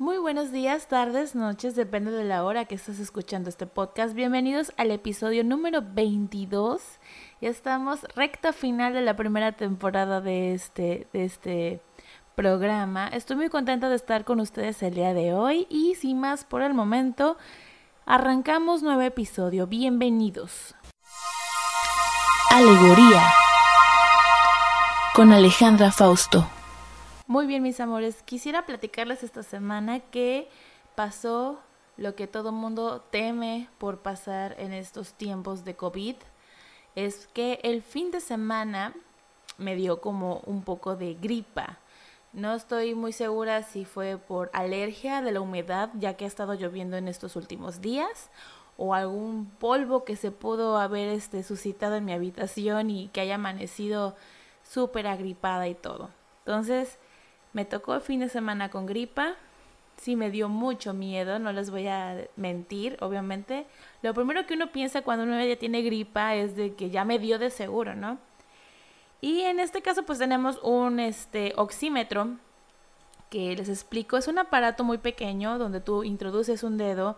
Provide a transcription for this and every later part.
Muy buenos días, tardes, noches, depende de la hora que estés escuchando este podcast. Bienvenidos al episodio número 22. Ya estamos recta final de la primera temporada de este, de este programa. Estoy muy contenta de estar con ustedes el día de hoy y sin más por el momento, arrancamos nuevo episodio. Bienvenidos. Alegoría con Alejandra Fausto. Muy bien, mis amores. Quisiera platicarles esta semana que pasó lo que todo mundo teme por pasar en estos tiempos de COVID. Es que el fin de semana me dio como un poco de gripa. No estoy muy segura si fue por alergia de la humedad, ya que ha estado lloviendo en estos últimos días, o algún polvo que se pudo haber este, suscitado en mi habitación y que haya amanecido súper agripada y todo. Entonces, me tocó el fin de semana con gripa. Sí me dio mucho miedo, no les voy a mentir, obviamente. Lo primero que uno piensa cuando uno ya tiene gripa es de que ya me dio de seguro, ¿no? Y en este caso pues tenemos un este oxímetro que les explico, es un aparato muy pequeño donde tú introduces un dedo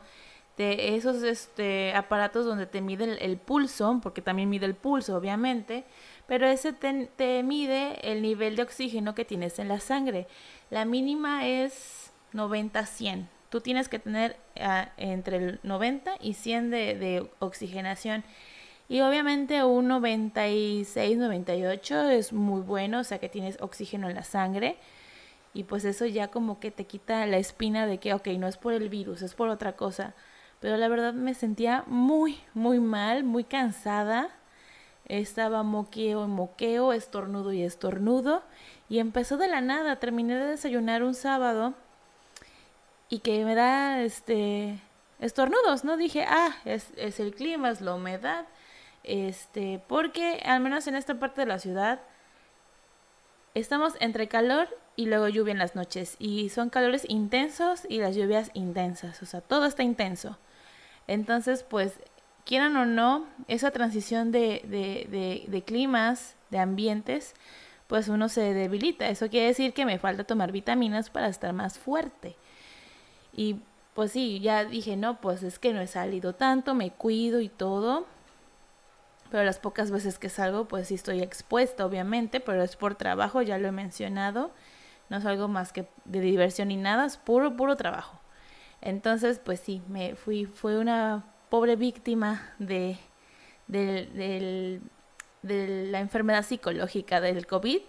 de esos este, aparatos donde te mide el, el pulso, porque también mide el pulso, obviamente, pero ese te, mide el nivel de oxígeno que tienes en la sangre. La mínima es 90-100. Tú tienes que tener ah, entre el 90 y 100 de, de oxigenación. Y obviamente un 96, 98 es muy bueno, o sea que tienes oxígeno en la sangre. Y pues eso ya como que te quita la espina de que, ok, no es por el virus, es por otra cosa. Pero la verdad me sentía muy, muy mal, muy cansada. Estaba moqueo y moqueo, estornudo y estornudo. Y empezó de la nada. Terminé de desayunar un sábado y que me da este estornudos, ¿no? Dije, ah, es, es el clima, es la humedad. Este, porque al menos en esta parte de la ciudad estamos entre calor y luego lluvia en las noches. Y son calores intensos y las lluvias intensas. O sea, todo está intenso. Entonces, pues quieran o no, esa transición de, de, de, climas, de ambientes, pues uno se debilita. Eso quiere decir que me falta tomar vitaminas para estar más fuerte. Y pues sí, ya dije, no, pues es que no he salido tanto, me cuido y todo. Pero las pocas veces que salgo, pues sí estoy expuesta, obviamente, pero es por trabajo, ya lo he mencionado. No es algo más que de diversión ni nada, es puro, puro trabajo. Entonces, pues sí, me fui, fue una pobre víctima de, de, la enfermedad psicológica del COVID.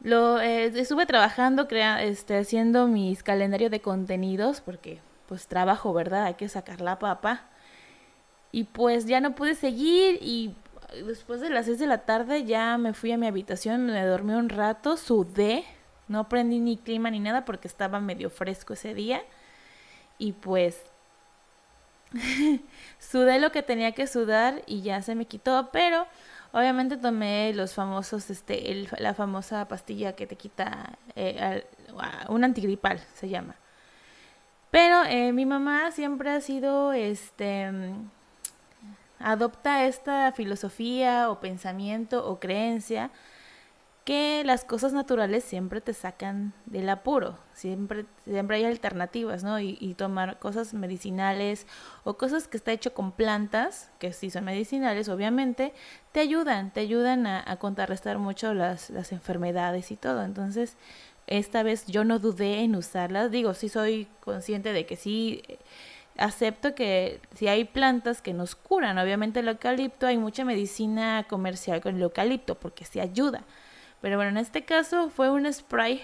Lo, eh, estuve trabajando, crea, este, haciendo mis calendarios de contenidos, porque pues trabajo, ¿verdad? Hay que sacar la papa. Y pues ya no pude seguir y después de las 6 de la tarde ya me fui a mi habitación, me dormí un rato, sudé, no prendí ni clima ni nada porque estaba medio fresco ese día. Y pues sudé lo que tenía que sudar y ya se me quitó, pero obviamente tomé los famosos, este, la famosa pastilla que te quita, eh, un antigripal se llama. Pero eh, mi mamá siempre ha sido, este, adopta esta filosofía o pensamiento o creencia que las cosas naturales siempre te sacan del apuro, siempre, siempre hay alternativas, ¿no? Y, tomar cosas medicinales o cosas que está hecho con plantas, que sí son medicinales, obviamente, te ayudan, te ayudan a, contrarrestar mucho las, enfermedades y todo. Entonces, esta vez yo no dudé en usarlas, digo, sí soy consciente de que sí acepto que si hay plantas que nos curan, obviamente el eucalipto, hay mucha medicina comercial con el eucalipto porque sí ayuda pero bueno, en este caso fue un spray.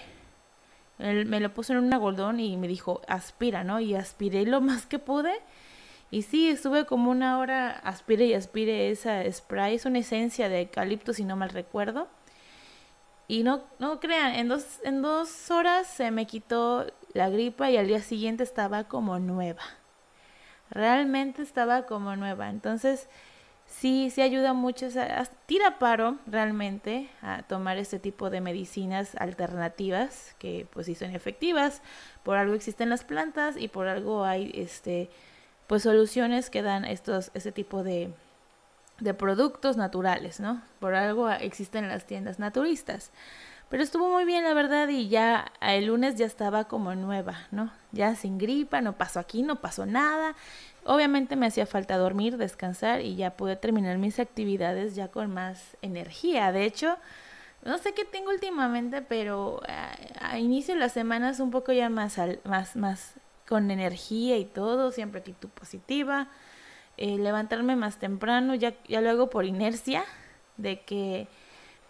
Él me lo puso en un algodón y me dijo, aspira, ¿no? Y aspiré lo más que pude. Y sí, estuve como una hora, aspire y aspire esa spray. Es una esencia de eucalipto, si no mal recuerdo. Y no, no crean, en dos, en dos horas se me quitó la gripa y al día siguiente estaba como nueva. Realmente estaba como nueva. Entonces, sí, sí ayuda mucho, tira paro realmente a tomar este tipo de medicinas alternativas que pues sí son efectivas, por algo existen las plantas y por algo hay este pues soluciones que dan estos este tipo de de productos naturales, ¿no? Por algo existen las tiendas naturistas. Pero estuvo muy bien, la verdad, y ya el lunes ya estaba como nueva, ¿no? Ya sin gripa, no pasó aquí, no pasó nada. Obviamente me hacía falta dormir, descansar y ya pude terminar mis actividades ya con más energía. De hecho, no sé qué tengo últimamente, pero a, inicio de las semanas un poco ya más, más, más con energía y todo, siempre actitud positiva. Eh, levantarme más temprano, ya, ya lo hago por inercia, de que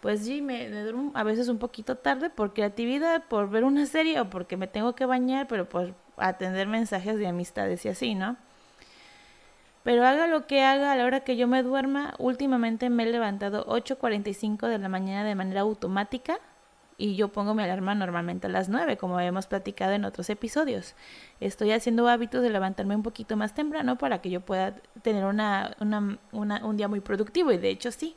pues sí, me, duermo a veces un poquito tarde por creatividad, por ver una serie o porque me tengo que bañar, pero por atender mensajes de amistades y así, ¿no? Pero haga lo que haga a la hora que yo me duerma, últimamente me he levantado 8.45 de la mañana de manera automática y yo pongo mi alarma normalmente a las 9, como hemos platicado en otros episodios. Estoy haciendo hábitos de levantarme un poquito más temprano para que yo pueda tener una, un día muy productivo y de hecho sí.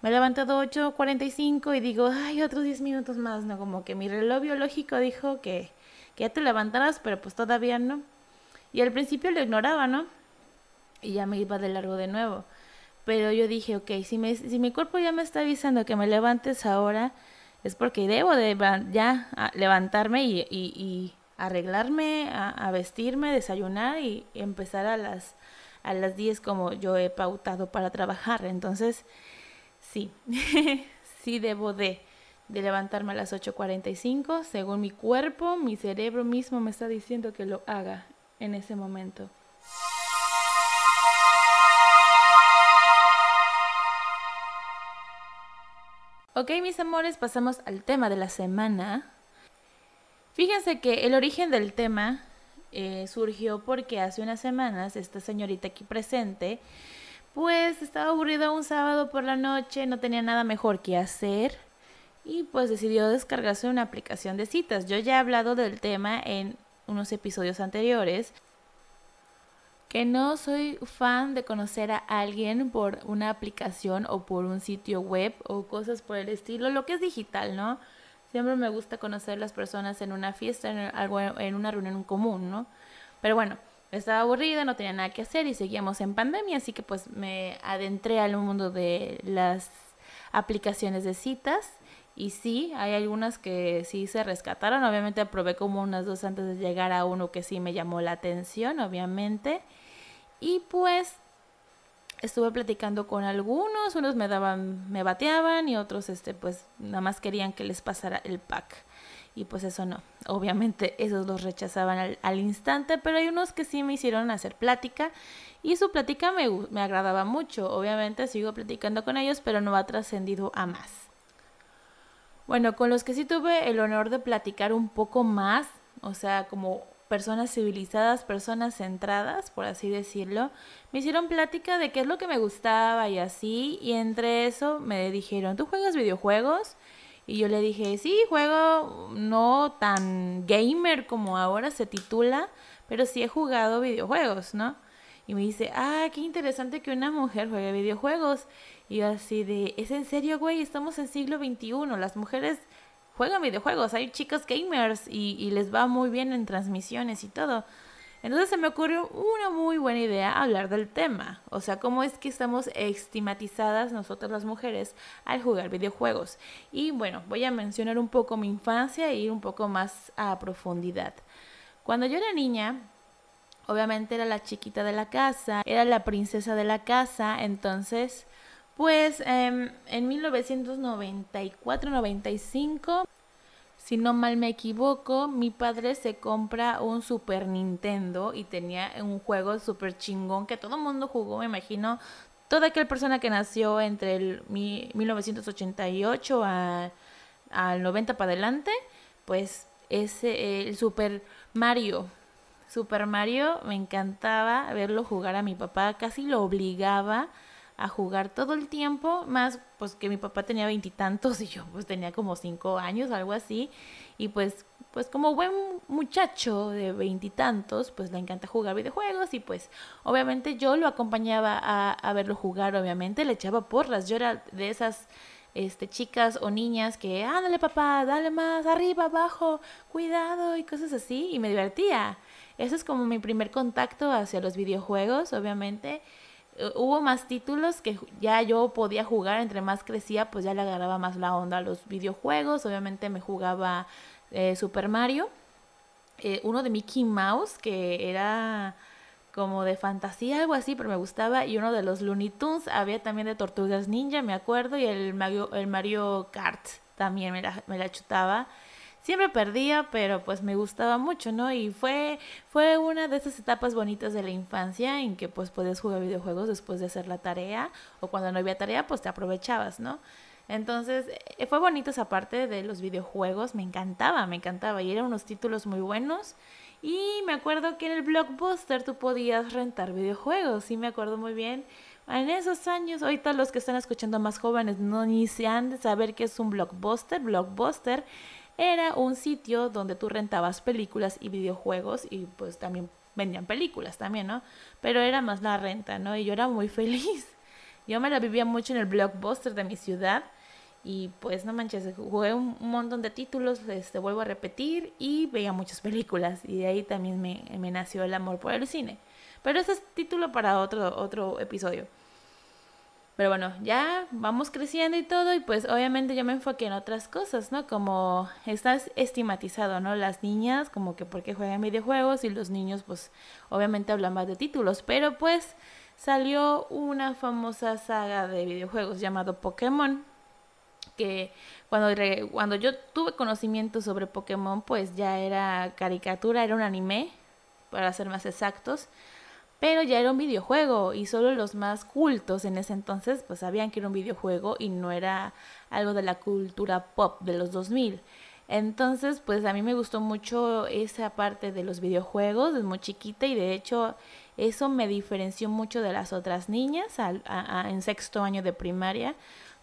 Me he levantado 8.45 y digo, ay, otros 10 minutos más, ¿no? Como que mi reloj biológico dijo que, que ya te levantarás, pero pues todavía no. Y al principio lo ignoraba, ¿no? Y ya me iba de largo de nuevo. Pero yo dije, ok, si, me, si mi cuerpo ya me está avisando que me levantes ahora, es porque debo de ya levantarme y, arreglarme, a, vestirme, desayunar y empezar a las, a las 10 como yo he pautado para trabajar. Entonces, sí, sí debo de, de levantarme a las 8.45, según mi cuerpo, mi cerebro mismo me está diciendo que lo haga en ese momento. Ok, mis amores, pasamos al tema de la semana. Fíjense que el origen del tema eh, surgió porque hace unas semanas esta señorita aquí presente, pues estaba aburrida un sábado por la noche, no tenía nada mejor que hacer y pues decidió descargarse una aplicación de citas. Yo ya he hablado del tema en unos episodios anteriores, que no soy fan de conocer a alguien por una aplicación o por un sitio web o cosas por el estilo, lo que es digital, ¿no? Siempre me gusta conocer las personas en una fiesta, en, algo, en una reunión común, ¿no? Pero bueno, estaba aburrida, no tenía nada que hacer y seguíamos en pandemia, así que pues me adentré al mundo de las aplicaciones de citas. Y sí, hay algunas que sí se rescataron. Obviamente probé como unas dos antes de llegar a uno que sí me llamó la atención, obviamente. Y pues estuve platicando con algunos, unos me daban, me bateaban y otros este pues nada más querían que les pasara el pack. Y pues eso no, obviamente esos los rechazaban al, instante, pero hay unos que sí me hicieron hacer plática y su plática me, me agradaba mucho. Obviamente sigo platicando con ellos, pero no ha trascendido a más. Bueno, con los que sí tuve el honor de platicar un poco más, o sea, como personas civilizadas, personas centradas, por así decirlo, me hicieron plática de qué es lo que me gustaba y así, y entre eso me dijeron, ¿tú juegas videojuegos? Y yo le dije, sí, juego no tan gamer como ahora se titula, pero sí he jugado videojuegos, ¿no? Y me dice, ah, qué interesante que una mujer juegue videojuegos. Y yo así de, ¿es en serio, güey? Estamos en siglo XXI, las mujeres juegan videojuegos, hay chicos gamers y, les va muy bien en transmisiones y todo. Entonces se me ocurrió una muy buena idea hablar del tema, o sea, cómo es que estamos estigmatizadas nosotras las mujeres al jugar videojuegos. Y bueno, voy a mencionar un poco mi infancia e ir un poco más a profundidad. Cuando yo era niña, obviamente era la chiquita de la casa, era la princesa de la casa, entonces pues em, en 1994-95, si no mal me equivoco, mi padre se compra un Super Nintendo y tenía un juego súper chingón que todo el mundo jugó, me imagino. Toda aquella persona que nació entre el 1988 al 90 para adelante, pues ese el Super Mario. Super Mario me encantaba verlo jugar a mi papá, casi lo obligaba a jugar todo el tiempo, más pues que mi papá tenía veintitantos y, yo pues tenía como cinco años, algo así, y pues pues como buen muchacho de veintitantos, pues le encanta jugar videojuegos y pues obviamente yo lo acompañaba a, a, verlo jugar, obviamente le echaba porras, yo era de esas este, chicas o niñas que, ándale papá, dale más, arriba, abajo, cuidado y cosas así, y me divertía. Ese es como mi primer contacto hacia los videojuegos, obviamente hubo más títulos que ya yo podía jugar, entre más crecía, pues ya le agarraba más la onda a los videojuegos. Obviamente me jugaba eh, Super Mario, eh, uno de Mickey Mouse, que era como de fantasía, algo así, pero me gustaba, y uno de los Looney Tunes, había también de Tortugas Ninja, me acuerdo, y el Mario, el Mario Kart también me la, me la chutaba. Siempre perdía, pero pues me gustaba mucho, ¿no? Y fue, fue una de esas etapas bonitas de la infancia en que pues podías jugar videojuegos después de hacer la tarea o cuando no había tarea pues te aprovechabas, ¿no? Entonces eh, fue bonito esa parte de los videojuegos, me encantaba, me encantaba y eran unos títulos muy buenos. Y me acuerdo que en el Blockbuster tú podías rentar videojuegos, y me acuerdo muy bien. En esos años, ahorita los que están escuchando más jóvenes no ni se han de saber qué es un Blockbuster. Blockbuster era un sitio donde tú rentabas películas y videojuegos y pues también vendían películas también, ¿no? Pero era más la renta, ¿no? Y yo era muy feliz. Yo me la vivía mucho en el blockbuster de mi ciudad y pues no manches, jugué un, montón de títulos, este, vuelvo a repetir y veía muchas películas y de ahí también me, me nació el amor por el cine. Pero ese es título para otro, otro episodio. Pero bueno, ya vamos creciendo y todo y pues obviamente yo me enfoqué en otras cosas, ¿no? Como estás estigmatizado, ¿no? Las niñas como que porque juegan videojuegos y los niños pues obviamente hablan más de títulos, pero pues salió una famosa saga de videojuegos llamado Pokémon que cuando, cuando yo tuve conocimiento sobre Pokémon pues ya era caricatura, era un anime, para ser más exactos pero ya era un videojuego y solo los más cultos en ese entonces pues sabían que era un videojuego y no era algo de la cultura pop de los 2000. Entonces pues a mí me gustó mucho esa parte de los videojuegos, es muy chiquita y de hecho eso me diferenció mucho de las otras niñas en sexto año de primaria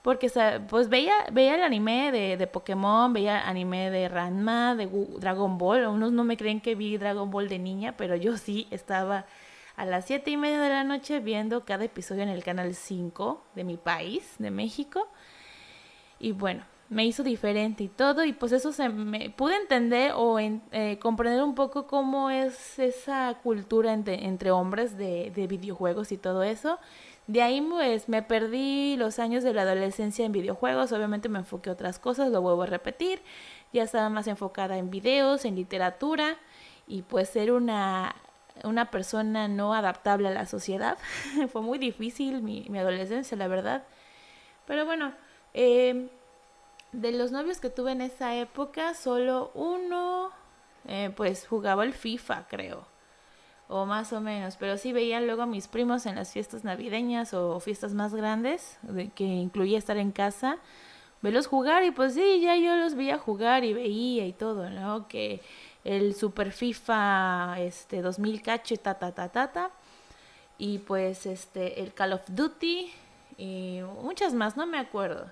porque pues veía, veía el anime de, de Pokémon, veía anime de Ranma, de Dragon Ball, unos no me creen que vi Dragon Ball de niña, pero yo sí estaba a las siete y media de la noche viendo cada episodio en el canal 5 de mi país, de México. Y bueno, me hizo diferente y todo, y pues eso se me pude entender o eh, comprender un poco cómo es esa cultura entre, hombres de, de, videojuegos y todo eso. De ahí pues me perdí los años de la adolescencia en videojuegos, obviamente me enfoqué a otras cosas, lo vuelvo a repetir, ya estaba más enfocada en videos, en literatura, y pues ser una una persona no adaptable a la sociedad. Fue muy difícil mi, adolescencia, la verdad. Pero bueno, em, de los novios que tuve en esa época, solo uno, eh, pues jugaba el FIFA, creo. O más o menos. Pero sí veía luego a mis primos en las fiestas navideñas o fiestas más grandes, que incluía estar en casa, verlos jugar y pues sí, ya yo los veía jugar y veía y todo, ¿no? Que el Super FIFA este 2000 cacho ta ta ta ta ta y pues este el Call of Duty y muchas más, no me acuerdo.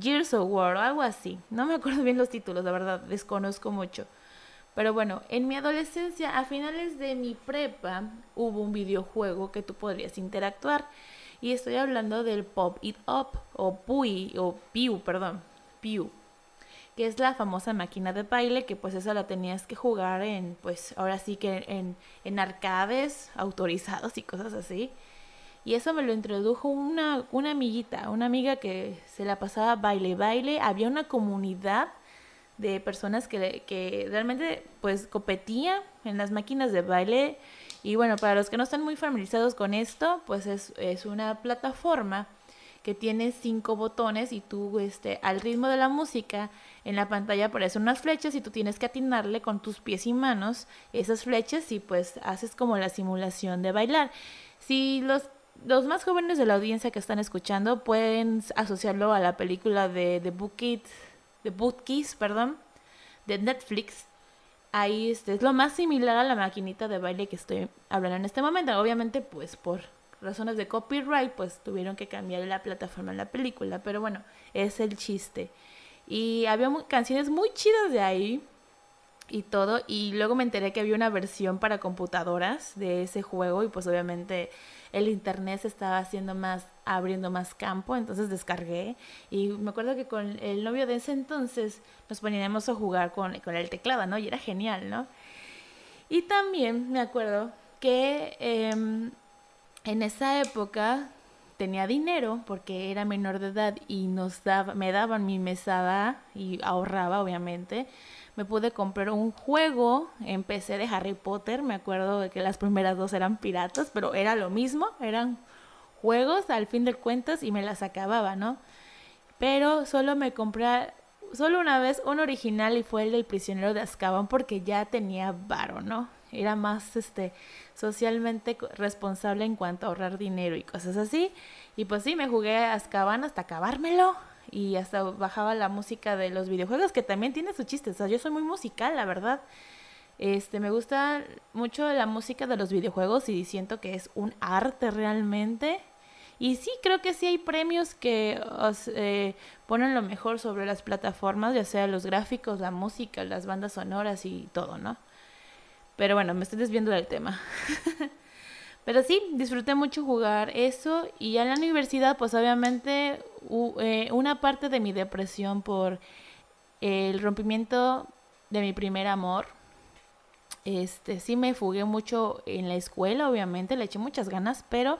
Gears of War o algo así. No me acuerdo bien los títulos, la verdad, desconozco mucho. Pero bueno, en mi adolescencia, a finales de mi prepa, hubo un videojuego que tú podrías interactuar. Y estoy hablando del Pop It Up, o Pui, o Piu, perdón, Piu que es la famosa máquina de baile, que pues esa la tenías que jugar en, pues ahora sí que en, en arcades autorizados y cosas así. Y eso me lo introdujo una, una amiguita, una amiga que se la pasaba baile, baile. Había una comunidad de personas que, que realmente pues competían en las máquinas de baile. Y bueno, para los que no están muy familiarizados con esto, pues es, es una plataforma que tiene cinco botones y tú este, al ritmo de la música en la pantalla aparecen unas flechas y tú tienes que atinarle con tus pies y manos esas flechas y pues haces como la simulación de bailar. Si los, los más jóvenes de la audiencia que están escuchando pueden asociarlo a la película de The Book de Bookies, perdón, de Netflix. Ahí este, es lo más similar a la maquinita de baile que estoy hablando en este momento. Obviamente, pues por razones de copyright, pues tuvieron que cambiar la plataforma en la película. Pero bueno, es el chiste. Y había canciones muy chidas de ahí y todo. Y luego me enteré que había una versión para computadoras de ese juego y pues obviamente el internet se estaba haciendo más, abriendo más campo, entonces descargué. Y me acuerdo que con el novio de ese entonces nos poníamos a jugar con, con el teclado, ¿no? Y era genial, ¿no? Y también me acuerdo que... Em, en esa época tenía dinero porque era menor de edad y nos daba, me daban mi mesada y ahorraba obviamente. Me pude comprar un juego en PC de Harry Potter. Me acuerdo de que las primeras dos eran piratas, pero era lo mismo, eran juegos al fin de cuentas y me las acababa, ¿no? Pero solo me compré solo una vez un original y fue el del prisionero de Azkaban porque ya tenía varo, ¿no? Era más este socialmente responsable en cuanto a ahorrar dinero y cosas así. Y pues sí, me jugué a Azkaban hasta acabármelo y hasta bajaba la música de los videojuegos que también tiene su chiste. O sea, yo soy muy musical, la verdad. Este, me gusta mucho la música de los videojuegos y siento que es un arte realmente. Y sí, creo que sí hay premios que eh, ponen lo mejor sobre las plataformas, ya sea los gráficos, la música, las bandas sonoras y todo, ¿no? Pero bueno, me estoy desviando del tema. Pero sí, disfruté mucho jugar eso y ya en la universidad, pues obviamente eh, una parte de mi depresión por el rompimiento de mi primer amor, este sí me fugué mucho en la escuela, obviamente, le eché muchas ganas, pero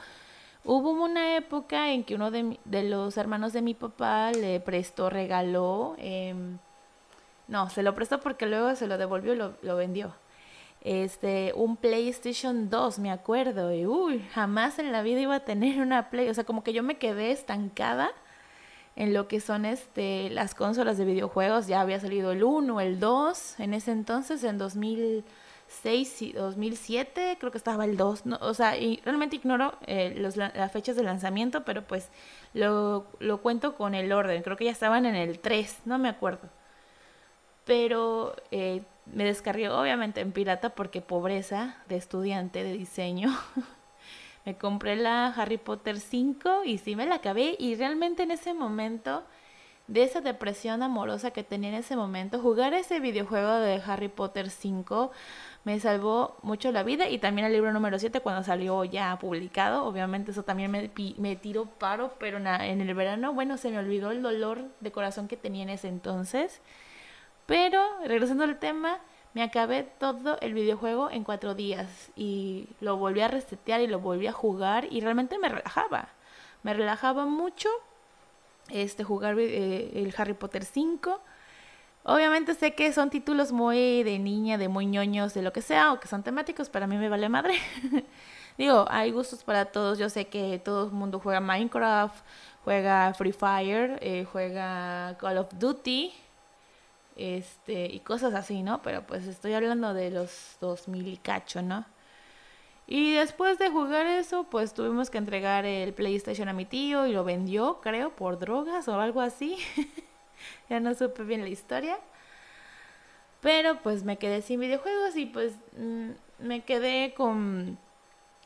Hubo una época en que uno de, de los hermanos de mi papá le prestó, regaló, em, no, se lo prestó porque luego se lo devolvió y lo, vendió. Este, un PlayStation 2, me acuerdo, y uy, jamás en la vida iba a tener una Play, o sea, como que yo me quedé estancada en lo que son este, las consolas de videojuegos, ya había salido el 1, el 2, en ese entonces, en 2000 2006 y 2007, creo que estaba el 2, o sea, y realmente ignoro eh, los, las fechas de lanzamiento, pero pues lo, lo cuento con el orden, creo que ya estaban en el 3, no me acuerdo. Pero eh, me descargué obviamente en pirata porque pobreza de estudiante de diseño. me compré la Harry Potter 5 y sí me la acabé y realmente en ese momento de esa depresión amorosa que tenía en ese momento, jugar ese videojuego de Harry Potter 5 me salvó mucho la vida y también el libro número 7 cuando salió ya publicado, obviamente eso también me, me tiró paro, pero en el verano, bueno, se me olvidó el dolor de corazón que tenía en ese entonces. Pero, regresando al tema, me acabé todo el videojuego en cuatro días y lo volví a resetear y lo volví a jugar y realmente me relajaba. Me relajaba mucho este jugar eh, el Harry Potter 5 Obviamente sé que son títulos muy de niña, de muy ñoños, de lo que sea, o que son temáticos, pero a mí me vale madre. Digo, hay gustos para todos. Yo sé que todo el mundo juega Minecraft, juega Free Fire, eh, juega Call of Duty, este, y cosas así, ¿no? Pero pues estoy hablando de los 2000 y cacho, ¿no? Y después de jugar eso, pues tuvimos que entregar el PlayStation a mi tío y lo vendió, creo, por drogas o algo así. ya no supe bien la historia. Pero pues me quedé sin videojuegos y pues mm, me quedé con,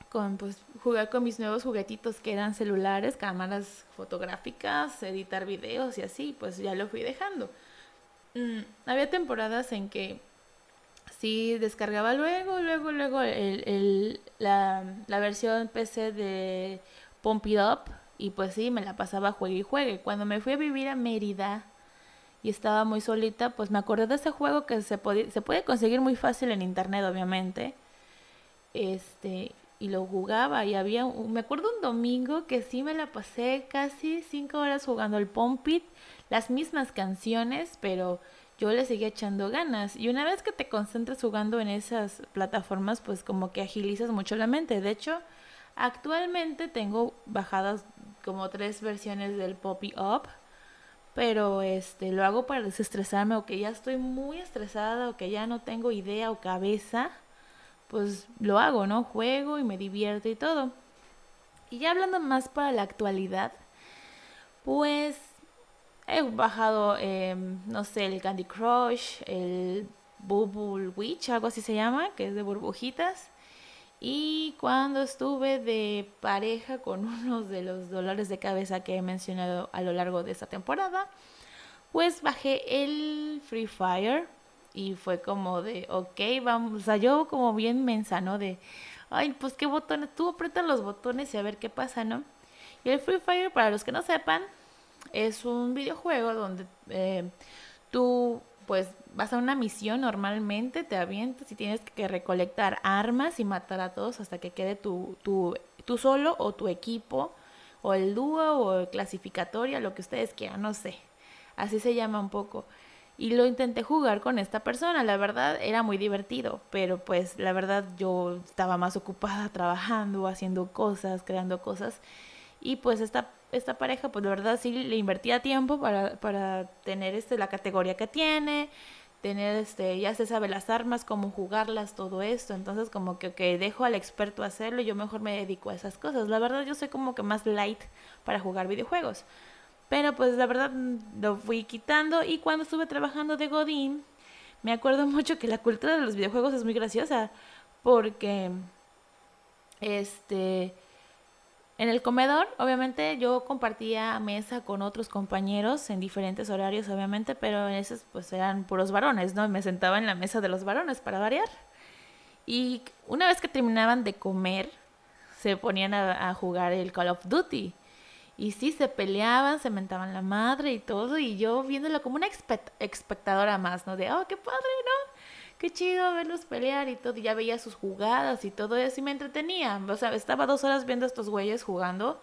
con pues jugar con mis nuevos juguetitos que eran celulares, cámaras fotográficas, editar videos y así, pues ya lo fui dejando. Mm, había temporadas en que sí descargaba luego, luego, luego el, el, la, la versión PC de Pump It Up y pues sí, me la pasaba juegue y juegue. Cuando me fui a vivir a Mérida, y estaba muy solita, pues me acordé de ese juego que se, se puede conseguir muy fácil en internet, obviamente. Este, y lo jugaba y había, me acuerdo un domingo que sí me la pasé casi cinco horas jugando el Pompit, las mismas canciones, pero yo le seguía echando ganas. Y una vez que te concentras jugando en esas plataformas, pues como que agilizas mucho la mente. De hecho, actualmente tengo bajadas como tres versiones del Poppy Up pero este lo hago para desestresarme o que ya estoy muy estresada o que ya no tengo idea o cabeza, pues lo hago, ¿no? Juego y me divierto y todo. Y ya hablando más para la actualidad, pues he bajado, em, no sé, el Candy Crush, el Bubble Witch, algo así se llama, que es de burbujitas. Y cuando estuve de pareja con unos de los dolores de cabeza que he mencionado a lo largo de esta temporada, pues bajé el Free Fire y fue como de, ok, vamos, o sea, yo como bien mensa, ¿no? De, ay, pues qué botones, tú apretas los botones y a ver qué pasa, ¿no? Y el Free Fire, para los que no sepan, es un videojuego donde eh, tú pues vas a una misión normalmente, te avientas y tienes que recolectar armas y matar a todos hasta que quede tu, tu, tú solo o tu equipo, o el dúo, o clasificatoria, lo que ustedes quieran, no sé. Así se llama un poco. Y lo intenté jugar con esta persona, la verdad era muy divertido, pero pues la verdad yo estaba más ocupada trabajando, haciendo cosas, creando cosas. Y pues esta, esta pareja, pues la verdad sí le invertía tiempo para, para tener este, la categoría que tiene, tener este, ya se sabe las armas, cómo jugarlas, todo esto. Entonces como que, dejo al experto hacerlo y yo mejor me dedico a esas cosas. La verdad yo soy como que más light para jugar videojuegos. Pero pues la verdad lo fui quitando y cuando estuve trabajando de Godín, me acuerdo mucho que la cultura de los videojuegos es muy graciosa porque este en el comedor, obviamente, yo compartía mesa con otros compañeros en diferentes horarios, obviamente, pero en esos pues eran puros varones, ¿no? Me sentaba en la mesa de los varones para variar. Y una vez que terminaban de comer, se ponían a, jugar el Call of Duty. Y sí, se peleaban, se mentaban la madre y todo, y yo viéndolo como una espectadora más, ¿no? De, oh, qué padre, ¿no? Qué chido verlos pelear y todo, y ya veía sus jugadas y todo eso y me entretenía. O sea, estaba dos horas viendo a estos güeyes jugando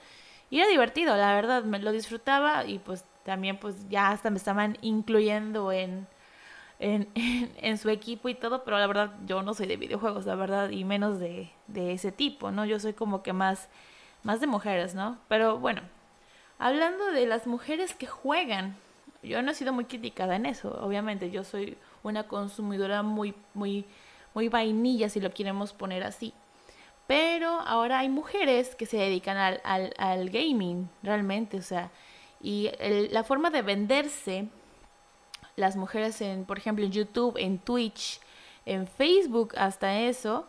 y era divertido, la verdad, me lo disfrutaba y pues también pues ya hasta me estaban incluyendo en, en, en, su equipo y todo, pero la verdad yo no soy de videojuegos, la verdad, y menos de, de ese tipo, ¿no? Yo soy como que más, más de mujeres, ¿no? Pero bueno, hablando de las mujeres que juegan, yo no he sido muy criticada en eso, obviamente, yo soy una consumidora muy, muy, muy vainilla, si lo queremos poner así. Pero ahora hay mujeres que se dedican al, al, gaming, realmente, o sea, y la forma de venderse, las mujeres en, por ejemplo, en YouTube, en Twitch, en Facebook, hasta eso,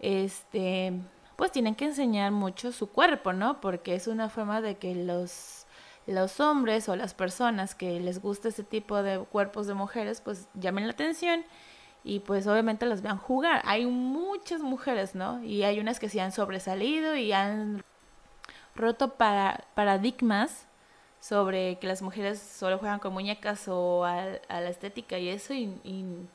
este, pues tienen que enseñar mucho su cuerpo, ¿no? Porque es una forma de que los los hombres o las personas que les gusta ese tipo de cuerpos de mujeres, pues llamen la atención y pues obviamente las vean jugar. Hay muchas mujeres, ¿no? Y hay unas que se han sobresalido y han roto para, paradigmas sobre que las mujeres solo juegan con muñecas o a, la estética y eso y,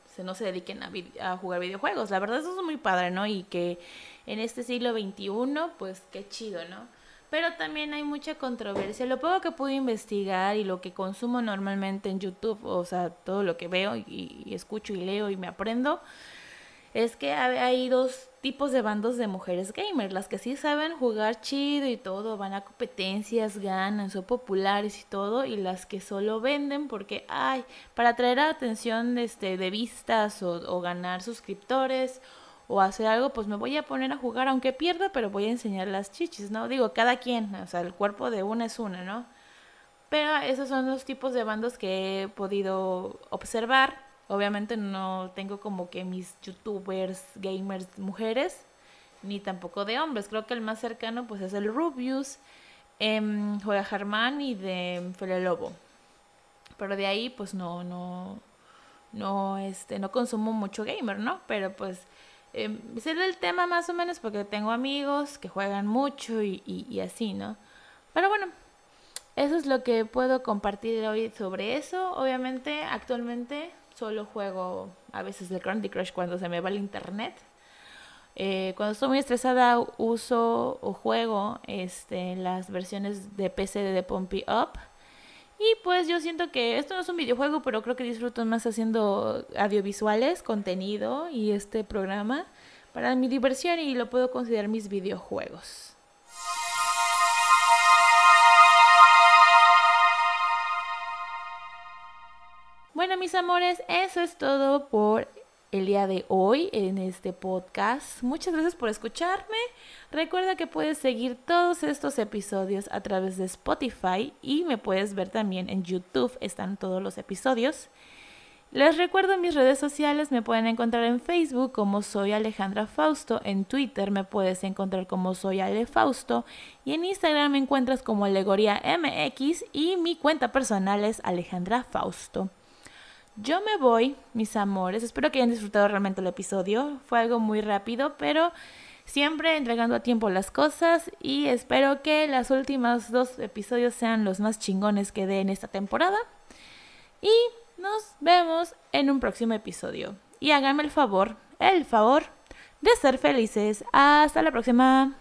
se, no se dediquen a, a, jugar videojuegos. La verdad eso es muy padre, ¿no? Y que en este siglo XXI, pues qué chido, ¿no? Pero también hay mucha controversia. Lo poco que pude investigar y lo que consumo normalmente en YouTube, o sea, todo lo que veo y, escucho y leo y me aprendo, es que hay dos tipos de bandos de mujeres gamers. Las que sí saben jugar chido y todo, van a competencias, ganan, son populares y todo, y las que solo venden porque, ay, para atraer atención este, de vistas o, o ganar suscriptores o hacer algo, pues me voy a poner a jugar, aunque pierda, pero voy a enseñar las chichis, ¿no? Digo, cada quien, o sea, el cuerpo de una es una, ¿no? Pero esos son los tipos de bandos que he podido observar. Obviamente no tengo como que mis youtubers, gamers, mujeres, ni tampoco de hombres. Creo que el más cercano pues es el Rubius, eh, Juega Germán y de Fele Lobo. Pero de ahí pues no, no, no, este, no consumo mucho gamer, ¿no? Pero pues eh, sé el tema más o menos porque tengo amigos que juegan mucho y, así, ¿no? Pero bueno, eso es lo que puedo compartir hoy sobre eso. Obviamente, actualmente solo juego a veces el Candy Crush cuando se me va el internet. Eh, cuando estoy muy estresada uso o juego este, las versiones de PC de Pumpy Up y pues yo siento que esto no es un videojuego, pero creo que disfruto más haciendo audiovisuales, contenido y este programa para mi diversión y lo puedo considerar mis videojuegos. Bueno, mis amores, eso es todo por el día de hoy en este podcast. Muchas gracias por escucharme. Recuerda que puedes seguir todos estos episodios a través de Spotify y me puedes ver también en YouTube. Están todos los episodios. Les recuerdo mis redes sociales, me pueden encontrar en Facebook como soy Alejandra Fausto, en Twitter me puedes encontrar como soy Ale Fausto y en Instagram me encuentras como Alegoría MX y mi cuenta personal es Alejandra Fausto. Yo me voy, mis amores. Espero que hayan disfrutado realmente el episodio. Fue algo muy rápido, pero siempre entregando a tiempo las cosas y espero que los últimos dos episodios sean los más chingones que dé en esta temporada. Y nos vemos en un próximo episodio. Y háganme el favor, el favor de ser felices. Hasta la próxima.